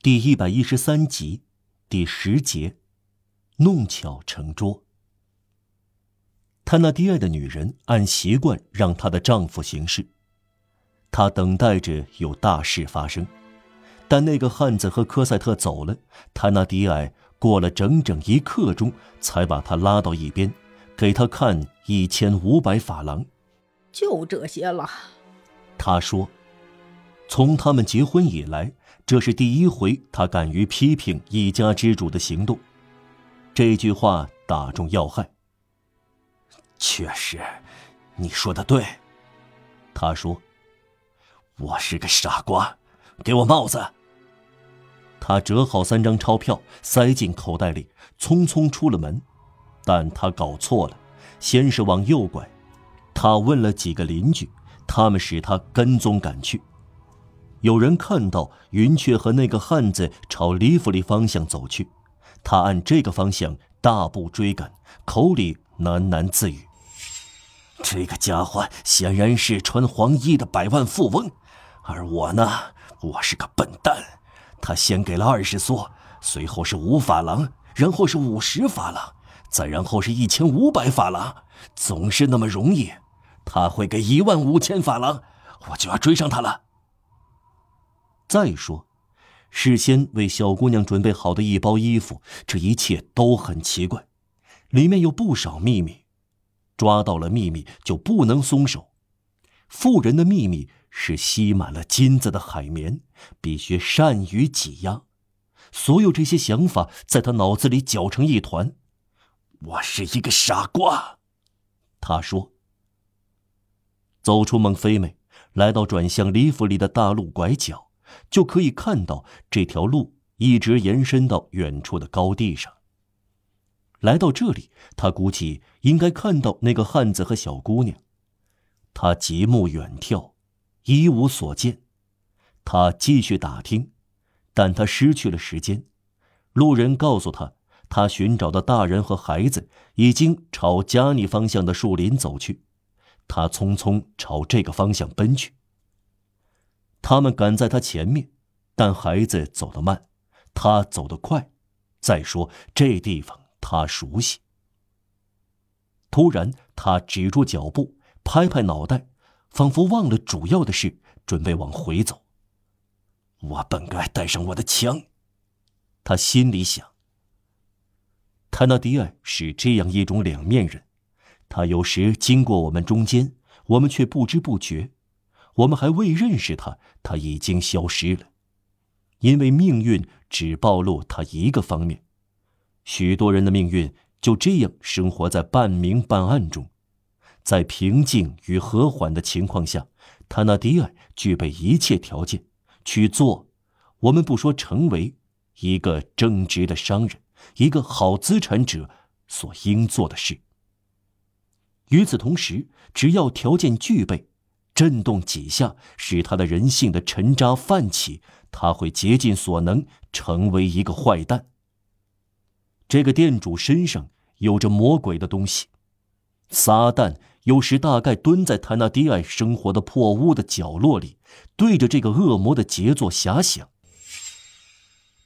第一百一十三集，第十节，弄巧成拙。他那低矮的女人按习惯让她的丈夫行事，她等待着有大事发生。但那个汉子和科赛特走了，他那低矮过了整整一刻钟，才把他拉到一边，给他看一千五百法郎。就这些了，他说。从他们结婚以来，这是第一回他敢于批评一家之主的行动。这句话打中要害。确实，你说的对，他说：“我是个傻瓜，给我帽子。”他折好三张钞票，塞进口袋里，匆匆出了门。但他搞错了，先是往右拐。他问了几个邻居，他们使他跟踪赶去。有人看到云雀和那个汉子朝里弗里方向走去，他按这个方向大步追赶，口里喃喃自语：“这个家伙显然是穿黄衣的百万富翁，而我呢，我是个笨蛋。他先给了二十梭，随后是五法郎，然后是五十法郎，再然后是一千五百法郎，总是那么容易。他会给一万五千法郎，我就要追上他了。”再说，事先为小姑娘准备好的一包衣服，这一切都很奇怪，里面有不少秘密。抓到了秘密就不能松手。富人的秘密是吸满了金子的海绵，必须善于挤压。所有这些想法在他脑子里搅成一团。我是一个傻瓜，他说。走出孟菲美，来到转向里弗里的大路拐角。就可以看到这条路一直延伸到远处的高地上。来到这里，他估计应该看到那个汉子和小姑娘。他极目远眺，一无所见。他继续打听，但他失去了时间。路人告诉他，他寻找的大人和孩子已经朝加尼方向的树林走去。他匆匆朝这个方向奔去。他们赶在他前面，但孩子走得慢，他走得快。再说这地方他熟悉。突然，他止住脚步，拍拍脑袋，仿佛忘了主要的事，准备往回走。我本该带上我的枪，他心里想。泰纳迪埃是这样一种两面人，他有时经过我们中间，我们却不知不觉。我们还未认识他，他已经消失了，因为命运只暴露他一个方面。许多人的命运就这样生活在半明半暗中，在平静与和缓的情况下，他那迪尔具备一切条件去做，我们不说成为一个正直的商人，一个好资产者所应做的事。与此同时，只要条件具备。震动几下，使他的人性的沉渣泛起，他会竭尽所能成为一个坏蛋。这个店主身上有着魔鬼的东西，撒旦有时大概蹲在他那低矮生活的破屋的角落里，对着这个恶魔的杰作遐想。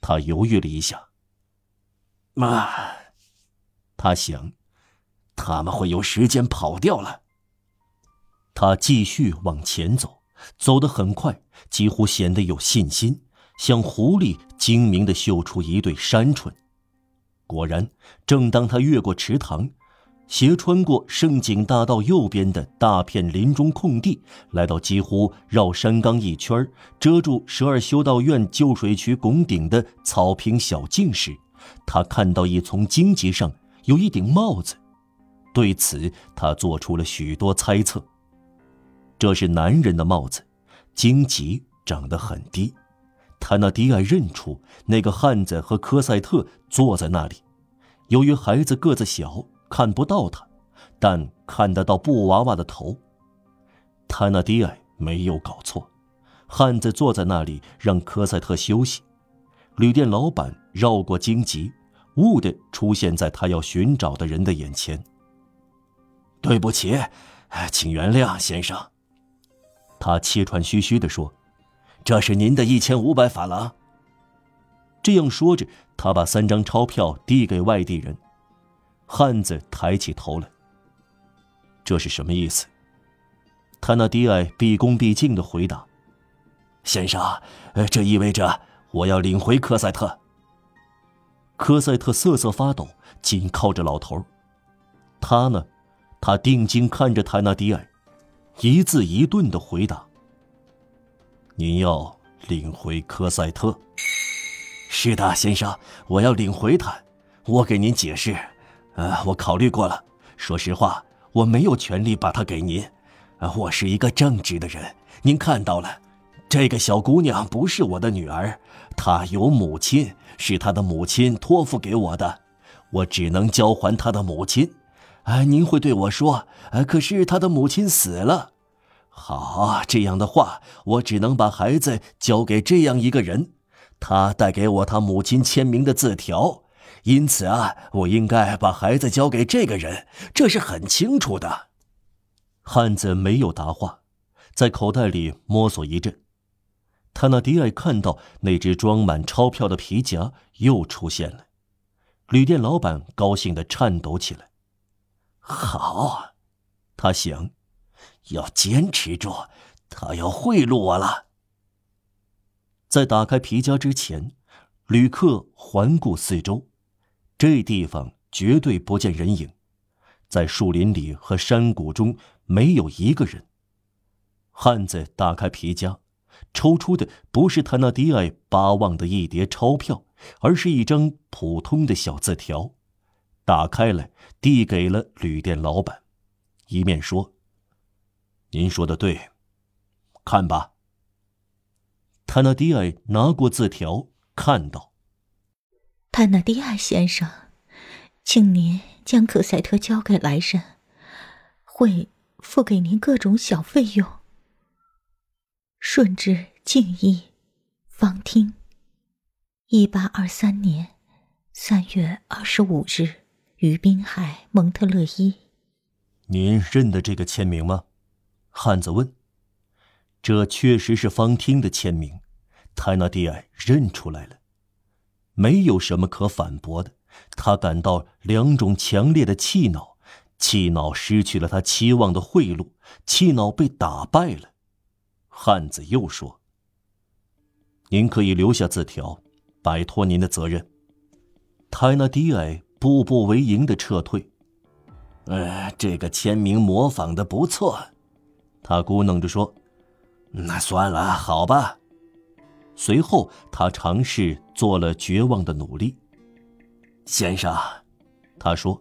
他犹豫了一下，妈，他想，他们会有时间跑掉了。他继续往前走，走得很快，几乎显得有信心，像狐狸精明地嗅出一对山鹑。果然，正当他越过池塘，斜穿过盛景大道右边的大片林中空地，来到几乎绕山岗一圈、遮住十二修道院旧水渠拱顶的草坪小径时，他看到一丛荆棘上有一顶帽子。对此，他做出了许多猜测。这是男人的帽子，荆棘长得很低。他那迪埃认出那个汉子和科赛特坐在那里。由于孩子个子小，看不到他，但看得到布娃娃的头。他那迪埃没有搞错，汉子坐在那里让科赛特休息。旅店老板绕过荆棘，兀地出现在他要寻找的人的眼前。对不起，请原谅，先生。他气喘吁吁地说：“这是您的一千五百法郎。”这样说着，他把三张钞票递给外地人。汉子抬起头来。这是什么意思？他那迪埃毕恭毕敬的回答：“先生，这意味着我要领回科赛特。”科赛特瑟瑟发抖，紧靠着老头。他呢，他定睛看着泰纳迪埃，一字一顿的回答：“您要领回科赛特？”“是的，先生，我要领回他。我给您解释，呃，我考虑过了。说实话。”我没有权利把她给您，啊，我是一个正直的人。您看到了，这个小姑娘不是我的女儿，她有母亲，是她的母亲托付给我的，我只能交还她的母亲。啊，您会对我说，啊，可是他的母亲死了。好，这样的话，我只能把孩子交给这样一个人，他带给我他母亲签名的字条。因此啊，我应该把孩子交给这个人，这是很清楚的。汉子没有答话，在口袋里摸索一阵。他那迪埃看到那只装满钞票的皮夹又出现了，旅店老板高兴的颤抖起来。好，他想，要坚持住，他要贿赂我了。在打开皮夹之前，旅客环顾四周。这地方绝对不见人影，在树林里和山谷中没有一个人。汉子打开皮夹，抽出的不是他那迪埃巴望的一叠钞票，而是一张普通的小字条。打开来，递给了旅店老板，一面说：“您说的对，看吧。”他那迪埃拿过字条，看到。泰纳迪埃先生，请您将可赛特交给来人，会付给您各种小费用。顺治敬意，方听。一八二三年三月二十五日，于滨海蒙特勒伊。您认得这个签名吗？汉子问。这确实是方听的签名，泰纳迪埃认出来了。没有什么可反驳的，他感到两种强烈的气恼：气恼失去了他期望的贿赂，气恼被打败了。汉子又说：“您可以留下字条，摆脱您的责任。”泰纳迪埃步步为营的撤退。呃，这个签名模仿的不错，他咕哝着说：“那算了，好吧。”随后，他尝试做了绝望的努力。先生，他说：“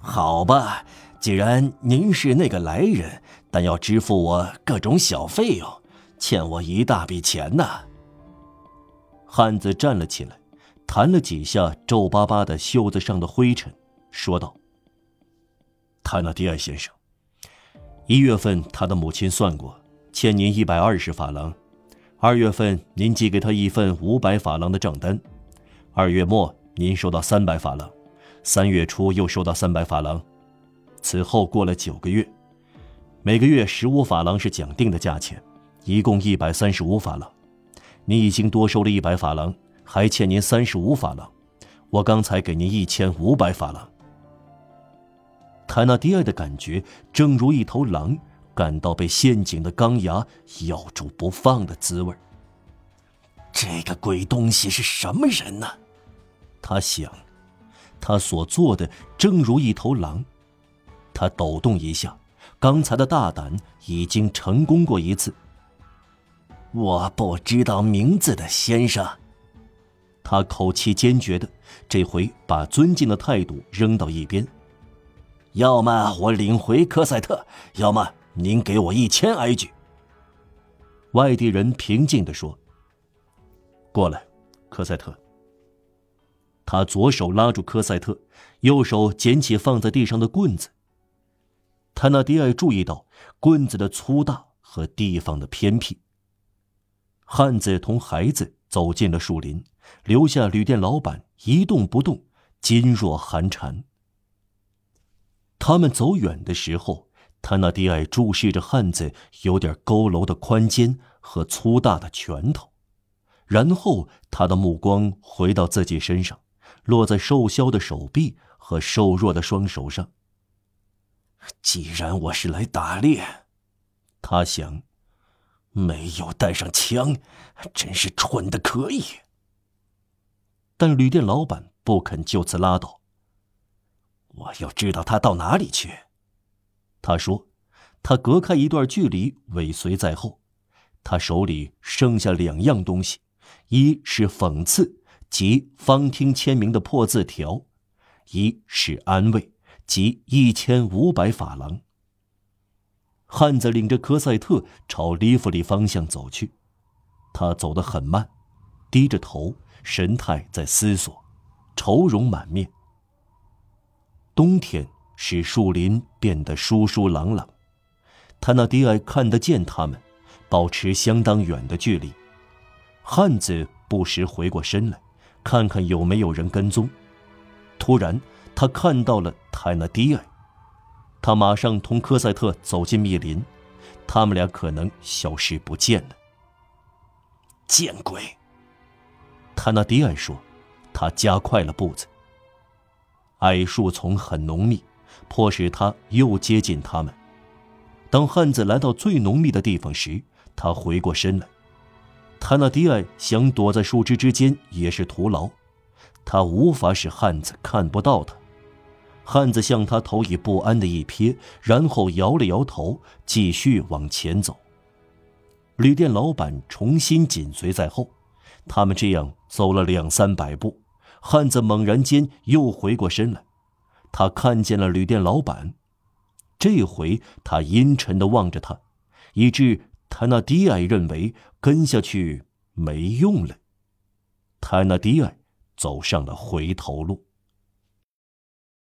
好吧，既然您是那个来人，但要支付我各种小费用，欠我一大笔钱呢。”汉子站了起来，弹了几下皱巴巴的袖子上的灰尘，说道：“泰纳迪埃先生，一月份他的母亲算过，欠您一百二十法郎。”二月份，您寄给他一份五百法郎的账单；二月末，您收到三百法郎；三月初又收到三百法郎。此后过了九个月，每个月十五法郎是讲定的价钱，一共一百三十五法郎。您已经多收了一百法郎，还欠您三十五法郎。我刚才给您一千五百法郎。泰纳迪埃的感觉，正如一头狼。感到被陷阱的钢牙咬住不放的滋味。这个鬼东西是什么人呢？他想，他所做的正如一头狼。他抖动一下，刚才的大胆已经成功过一次。我不知道名字的先生。他口气坚决的，这回把尊敬的态度扔到一边。要么我领回科赛特，要么。您给我一千埃举。外地人平静地说：“过来，科赛特。”他左手拉住科赛特，右手捡起放在地上的棍子。他那迪埃注意到棍子的粗大和地方的偏僻。汉子同孩子走进了树林，留下旅店老板一动不动，噤若寒蝉。他们走远的时候。他那低矮注视着汉子有点佝偻的宽肩和粗大的拳头，然后他的目光回到自己身上，落在瘦削的手臂和瘦弱的双手上。既然我是来打猎，他想，没有带上枪，真是蠢的可以。但旅店老板不肯就此拉倒。我要知道他到哪里去。他说：“他隔开一段距离，尾随在后。他手里剩下两样东西，一是讽刺及方汀签名的破字条，一是安慰及一千五百法郎。”汉子领着科赛特朝利弗里方向走去，他走得很慢，低着头，神态在思索，愁容满面。冬天使树林变得疏疏朗朗，他那迪埃看得见他们，保持相当远的距离。汉子不时回过身来，看看有没有人跟踪。突然，他看到了泰纳迪埃，他马上同科赛特走进密林，他们俩可能消失不见了。见鬼！泰纳迪安说，他加快了步子。矮树丛很浓密，迫使他又接近他们。当汉子来到最浓密的地方时，他回过身来。他那迪安想躲在树枝之间也是徒劳，他无法使汉子看不到他。汉子向他投以不安的一瞥，然后摇了摇头，继续往前走。旅店老板重新紧随在后，他们这样走了两三百步。汉子猛然间又回过身来，他看见了旅店老板。这回他阴沉的望着他，以致他那迪埃认为跟下去没用了。他那迪埃走上了回头路。